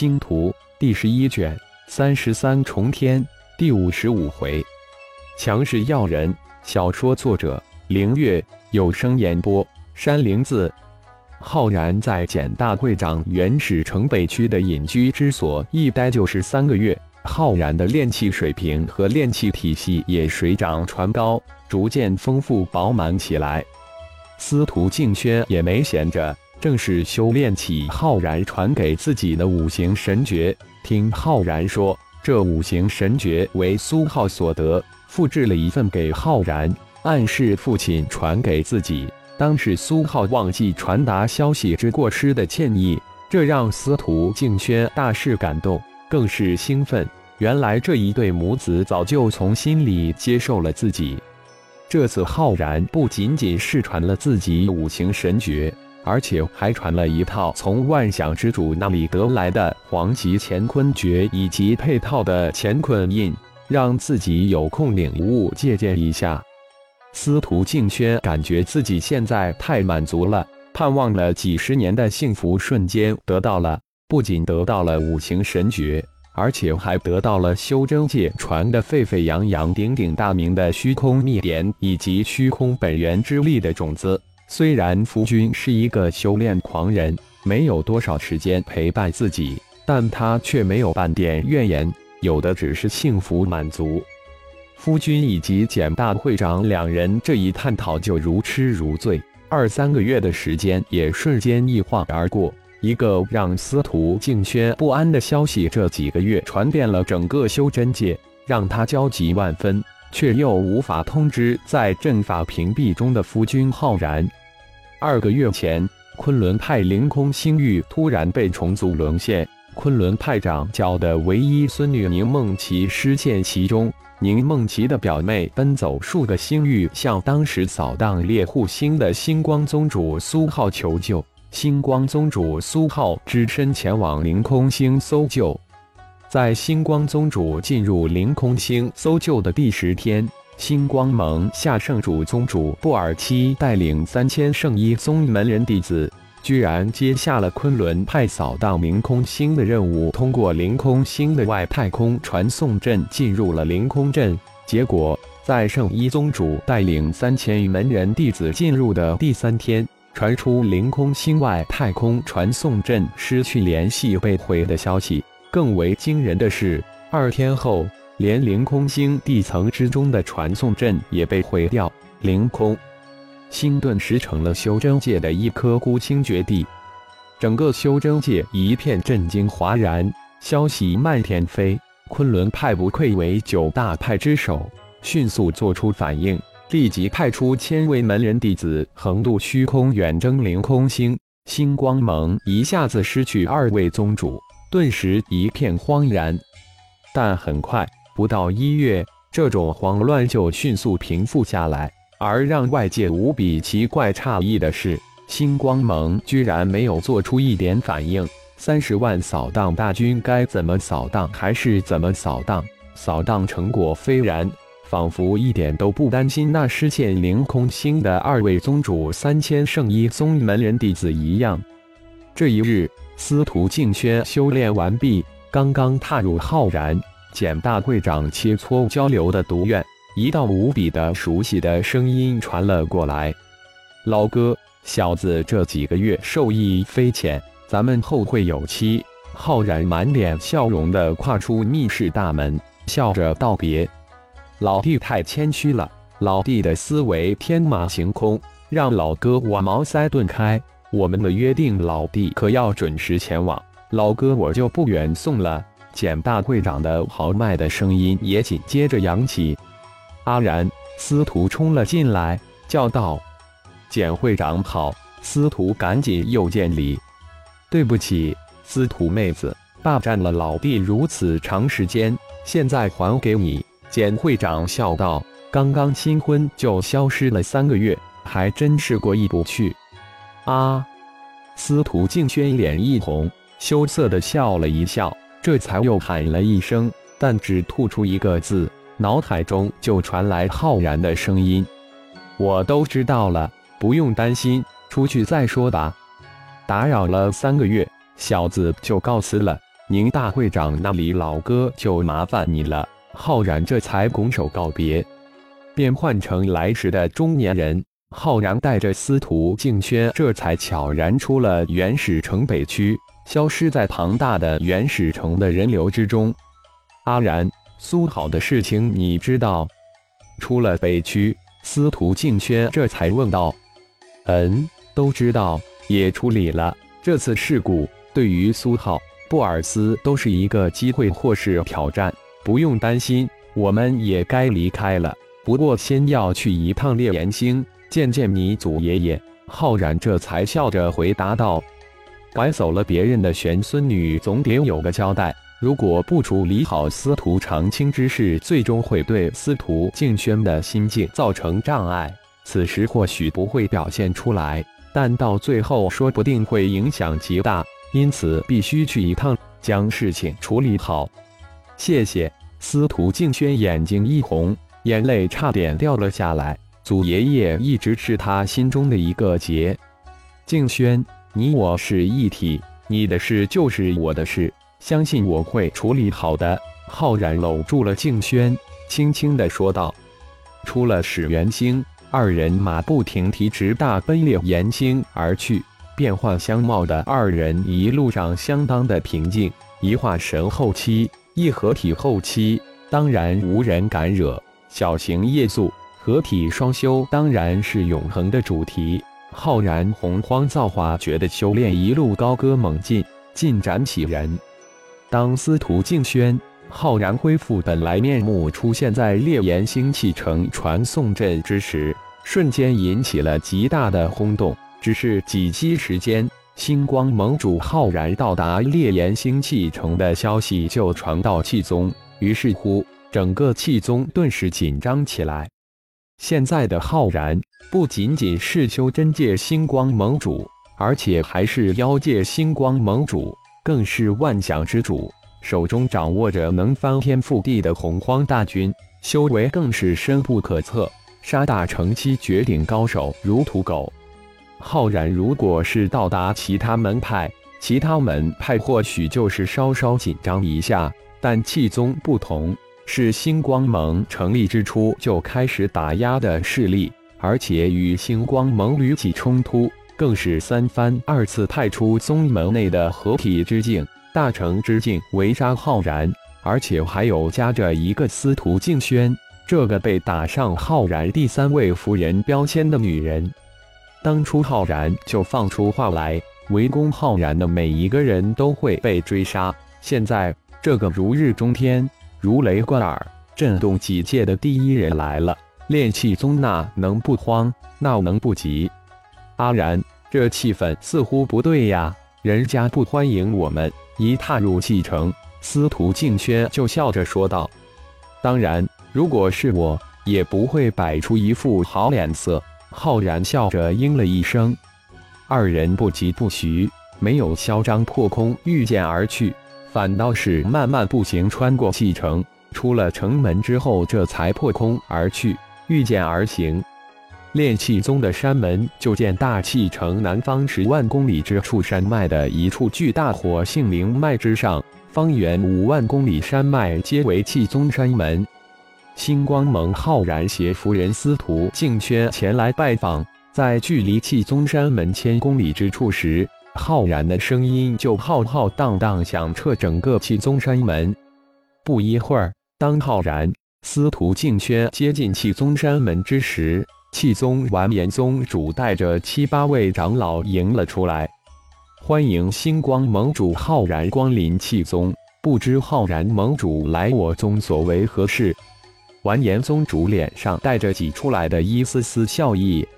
星图第十一卷三十三重天第五十五回，强势要人。小说作者：凌月，有声演播：山灵子。浩然在简大会长原始城北区的隐居之所一待就是三个月。浩然的炼气水平和炼气体系也水涨船高，逐渐丰富饱满起来。司徒静轩也没闲着，正是修炼起浩然传给自己的五行神诀。听浩然说，这五行神诀为苏浩所得，复制了一份给浩然，暗示父亲传给自己。当是苏浩忘记传达消息之过失的歉意，这让司徒静轩大是感动。更是兴奋，原来这一对母子早就从心里接受了自己。这次浩然不仅仅是传了自己五行神诀，而且还传了一套从万象之主那里得来的黄级乾坤诀以及配套的乾坤印，让自己有空领悟借鉴一下。司徒静轩感觉自己现在太满足了，盼望了几十年的幸福瞬间得到了。不仅得到了五行神诀，而且还得到了修真界传的沸沸扬扬、鼎鼎大名的虚空秘典以及虚空本源之力的种子。虽然夫君是一个修炼狂人，没有多少时间陪伴自己，但他却没有半点怨言，有的只是幸福满足。夫君以及简大会长两人这一探讨就如痴如醉，二三个月的时间也瞬间一晃而过。一个让司徒静轩不安的消息，这几个月传遍了整个修真界，让他焦急万分，却又无法通知在阵法屏蔽中的夫君浩然。二个月前，昆仑派凌空星域突然被重组沦陷，昆仑派长教的唯一孙女宁梦琪失陷其中。宁梦琪的表妹奔走数个星域，向当时扫荡猎户星的星光宗主苏浩求救。星光宗主苏浩只身前往凌空星搜救，在星光宗主进入凌空星搜救的第十天，星光盟下圣主宗主布尔七带领三千圣衣宗门人弟子，居然接下了昆仑派扫荡凌空星的任务，通过凌空星的外太空传送阵进入了凌空阵。结果，在圣衣宗主带领三千门人弟子进入的第三天。传出凌空星外太空传送阵失去联系被毁的消息。更为惊人的是，二天后，连凌空星地层之中的传送阵也被毁掉。凌空星顿时成了修真界的一颗孤星绝地，整个修真界一片震惊哗然，消息漫天飞。昆仑派不愧为九大派之首，迅速做出反应。立即派出千位门人弟子横渡虚空，远征凌空星。星光盟一下子失去二位宗主，顿时一片荒然。但很快，不到一月，这种慌乱就迅速平复下来。而让外界无比奇怪诧异的是，星光盟居然没有做出一点反应。三十万扫荡大军该怎么扫荡还是怎么扫荡，扫荡成果斐然。仿佛一点都不担心那失陷凌空星的二位宗主三千圣衣宗门人弟子一样。这一日，司徒静轩修炼完毕，刚刚踏入浩然简大会长切磋交流的独院，一道无比的熟悉的声音传了过来：“老哥，小子这几个月受益匪浅，咱们后会有期。”浩然满脸笑容地跨出密室大门，笑着道别。老弟太谦虚了，老弟的思维天马行空，让老哥我茅塞顿开。我们的约定，老弟可要准时前往。老哥我就不远送了。简大会长的豪迈的声音也紧接着扬起。阿然，司徒冲了进来，叫道：“简会长好！”司徒赶紧又见礼。对不起，司徒妹子，霸占了老弟如此长时间，现在还给你。简会长笑道：“刚刚新婚就消失了三个月，还真是过意不去。”啊！司徒静轩脸一红，羞涩的笑了一笑，这才又喊了一声，但只吐出一个字，脑海中就传来浩然的声音：“我都知道了，不用担心，出去再说吧。”打扰了三个月，小子就告辞了。宁大会长那里，老哥就麻烦你了。浩然这才拱手告别，变换成来时的中年人。浩然带着司徒静轩，这才悄然出了原始城北区，消失在庞大的原始城的人流之中。阿然，苏好的事情你知道？出了北区，司徒静轩这才问道：“嗯，都知道，也处理了。这次事故对于苏浩。”布尔斯都是一个机会或是挑战，不用担心，我们也该离开了。不过先要去一趟烈炎星，见见你祖爷爷。浩然这才笑着回答道：“拐走了别人的玄孙女，总得有个交代。如果不处理好司徒长青之事，最终会对司徒静轩的心境造成障碍。此时或许不会表现出来，但到最后说不定会影响极大。”因此必须去一趟，将事情处理好。谢谢司徒静轩，眼睛一红，眼泪差点掉了下来。祖爷爷一直是他心中的一个结。静轩，你我是一体，你的事就是我的事，相信我会处理好的。浩然搂住了静轩，轻轻的说道。出了始元星，二人马不停蹄，直大奔烈岩星而去。变换相貌的二人一路上相当的平静，一化神后期，一合体后期，当然无人敢惹。小型夜宿，合体双修当然是永恒的主题。浩然洪荒造化诀的修炼一路高歌猛进，进展喜人。当司徒静轩、浩然恢复本来面目，出现在烈炎星气城传送阵之时，瞬间引起了极大的轰动。只是几息时间，星光盟主浩然到达烈炎星气城的消息就传到气宗，于是乎，整个气宗顿时紧张起来。现在的浩然不仅仅是修真界星光盟主，而且还是妖界星光盟主，更是万象之主，手中掌握着能翻天覆地的洪荒大军，修为更是深不可测，杀大成期绝顶高手如土狗。浩然，如果是到达其他门派，其他门派或许就是稍稍紧张一下，但气宗不同，是星光盟成立之初就开始打压的势力，而且与星光盟屡起冲突，更是三番二次派出宗门内的合体之境、大成之境围杀浩然，而且还有夹着一个司徒静轩，这个被打上浩然第三位夫人标签的女人。当初浩然就放出话来，围攻浩然的每一个人都会被追杀。现在这个如日中天、如雷贯耳、震动几界的第一人来了，炼气宗那能不慌？那能不急？阿然，这气氛似乎不对呀，人家不欢迎我们。一踏入气城，司徒静轩就笑着说道：“当然，如果是我，也不会摆出一副好脸色。”浩然笑着应了一声，二人不疾不徐，没有嚣张破空御剑而去，反倒是慢慢步行穿过气城，出了城门之后，这才破空而去，御剑而行。炼气宗的山门就见大气城南方十万公里之处山脉的一处巨大火性灵脉之上，方圆五万公里山脉皆为气宗山门。星光盟浩然携夫人司徒静轩前来拜访，在距离气宗山门千公里之处时，浩然的声音就浩浩荡荡响彻整个气宗山门。不一会儿，当浩然、司徒静轩接近气宗山门之时，气宗完颜宗主带着七八位长老迎了出来，欢迎星光盟主浩然光临气宗。不知浩然盟主来我宗所为何事？完颜宗主脸上带着挤出来的一丝丝笑意，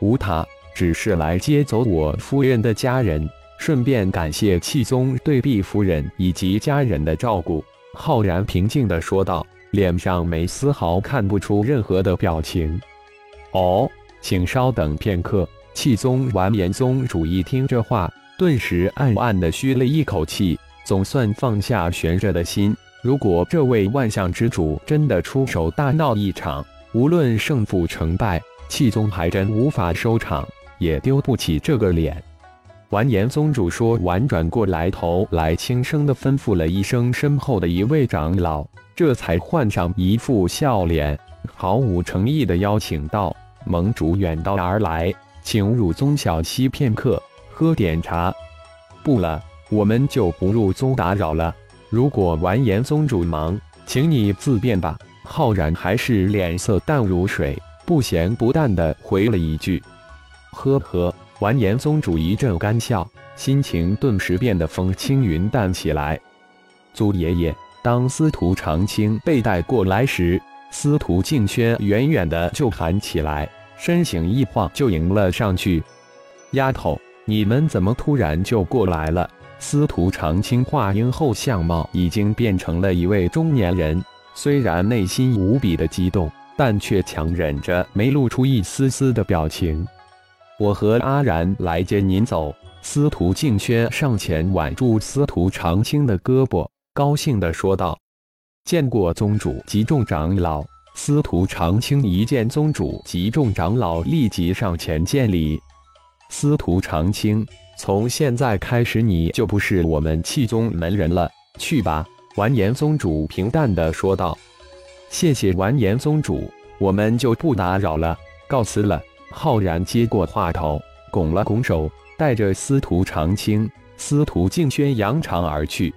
无他，只是来接走我夫人的家人，顺便感谢气宗对毕夫人以及家人的照顾。浩然平静地说道，脸上没丝毫看不出任何的表情。哦，请稍等片刻。气宗完颜宗主一听这话，顿时暗暗地吁了一口气，总算放下悬着的心。如果这位万象之主真的出手大闹一场，无论胜负成败，气宗还真无法收场，也丢不起这个脸。完颜宗主说完，转过来头来，轻声的吩咐了一声身后的一位长老，这才换上一副笑脸，毫无诚意的邀请道：“盟主远道而来，请入宗小憩片刻，喝点茶。不了，我们就不入宗打扰了。如果完颜宗主忙，请你自便吧。”浩然还是脸色淡如水，不咸不淡的回了一句：“呵呵。”完颜宗主一阵干笑，心情顿时变得风轻云淡起来。祖爷爷，当司徒长青被带过来时，司徒静轩远远的就喊起来，身形一晃就迎了上去。丫头，你们怎么突然就过来了？司徒长青话音后，相貌已经变成了一位中年人，虽然内心无比的激动，但却强忍着没露出一丝丝的表情。我和阿然来接您走。司徒静轩上前挽住司徒长青的胳膊，高兴地说道：“见过宗主及众长老。”司徒长青一见宗主及众长老，立即上前见礼。司徒长青，从现在开始，你就不是我们气宗门人了。去吧。”完颜宗主平淡地说道。“谢谢完颜宗主，我们就不打扰了，告辞了。”浩然接过话头，拱了拱手，带着司徒长青、司徒静轩扬长而去。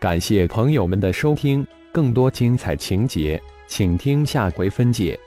感谢朋友们的收听，更多精彩情节，请听下回分解。